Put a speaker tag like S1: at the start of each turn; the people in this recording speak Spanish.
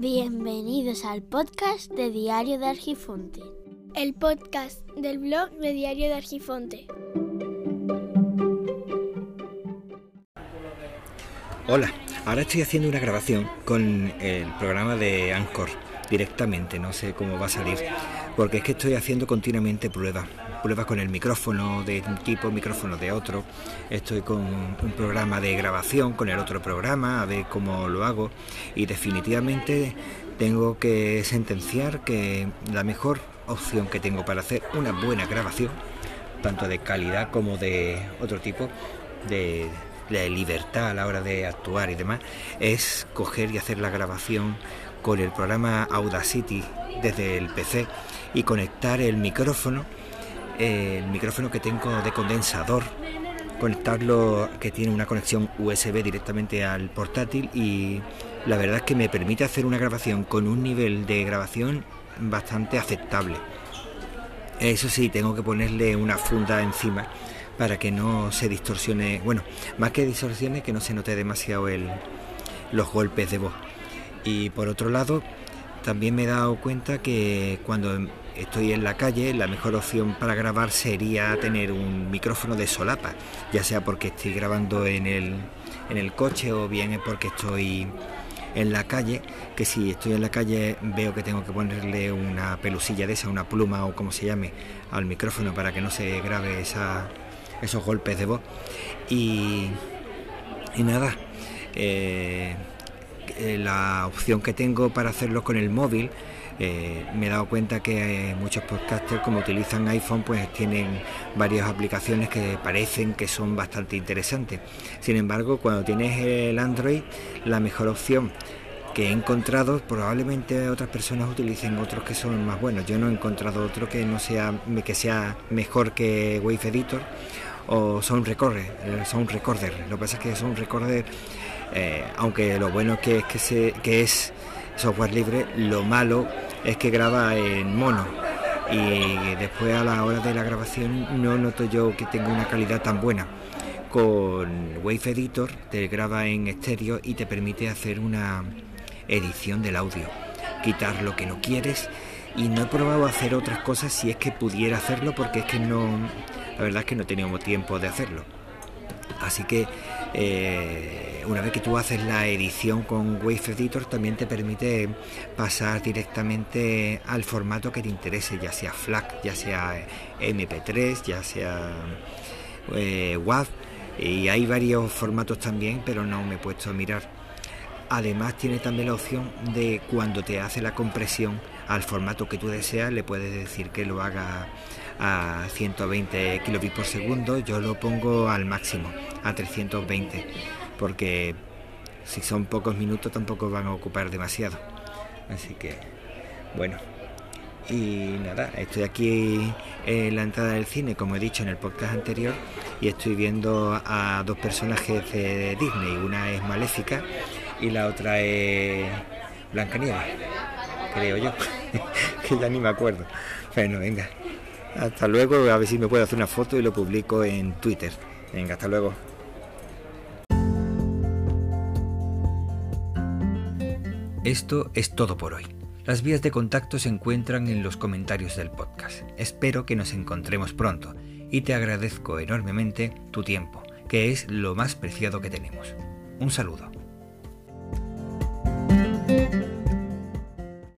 S1: Bienvenidos al podcast de Diario de Argifonte.
S2: El podcast del blog de Diario de Argifonte.
S3: Hola, ahora estoy haciendo una grabación con el programa de Anchor directamente, no sé cómo va a salir, porque es que estoy haciendo continuamente pruebas, pruebas con el micrófono de un tipo, micrófono de otro, estoy con un programa de grabación con el otro programa, a ver cómo lo hago y definitivamente tengo que sentenciar que la mejor opción que tengo para hacer una buena grabación, tanto de calidad como de otro tipo, de, libertad a la hora de actuar y demás, es coger y hacer la grabación con el programa Audacity desde el PC y conectar el micrófono, el micrófono que tengo de condensador, conectarlo que tiene una conexión USB directamente al portátil y la verdad es que me permite hacer una grabación con un nivel de grabación bastante aceptable. Eso sí, tengo que ponerle una funda encima para que no se distorsione, bueno, más que distorsione, que no se note demasiado el, los golpes de voz. Y por otro lado, también me he dado cuenta que cuando estoy en la calle, la mejor opción para grabar sería tener un micrófono de solapa, ya sea porque estoy grabando en el, en el coche o bien es porque estoy en la calle, que si estoy en la calle veo que tengo que ponerle una pelusilla de esa, una pluma o como se llame, al micrófono para que no se grabe esos golpes de voz. Y, y nada, eh, eh, la opción que tengo para hacerlo con el móvil, eh, me he dado cuenta que muchos podcasters como utilizan iPhone pues tienen varias aplicaciones que parecen que son bastante interesantes. Sin embargo, cuando tienes el Android, la mejor opción que he encontrado, probablemente otras personas utilicen otros que son más buenos. Yo no he encontrado otro que no sea que sea mejor que Wave Editor o Sound Recorder, Sound Recorder. Lo que pasa es que Sound Recorder eh, aunque lo bueno que es que, se, es software libre, lo malo es que graba en mono y después a la hora de la grabación no noto yo que tenga una calidad tan buena. Con Wave Editor te graba en estéreo y te permite hacer una edición del audio, quitar lo que no quieres y no he probado hacer otras cosas si es que pudiera hacerlo porque es que no, la verdad es que no teníamos tiempo de hacerlo. Así que eh, una vez que tú haces la edición con Wave Editor también te permite pasar directamente al formato que te interese, ya sea FLAC, ya sea MP3, ya sea eh, WAV y hay varios formatos también, pero no me he puesto a mirar. Además tiene también la opción de cuando te hace la compresión al formato que tú deseas, le puedes decir que lo haga a 120 kilobits por segundo, yo lo pongo al máximo, a 320, porque si son pocos minutos tampoco van a ocupar demasiado. Así que, bueno. Y nada, estoy aquí en la entrada del cine, como he dicho en el podcast anterior, y estoy viendo a dos personajes de Disney. Una es Maléfica y la otra es Blancanieves, creo yo, que ya ni me acuerdo. Bueno, venga, hasta luego, a ver si me puedo hacer una foto y lo publico en Twitter. Venga, hasta luego. Esto es todo por hoy. Las vías de contacto se encuentran en los comentarios del podcast. Espero que nos encontremos pronto y te agradezco enormemente tu tiempo, que es lo más preciado que tenemos. Un saludo.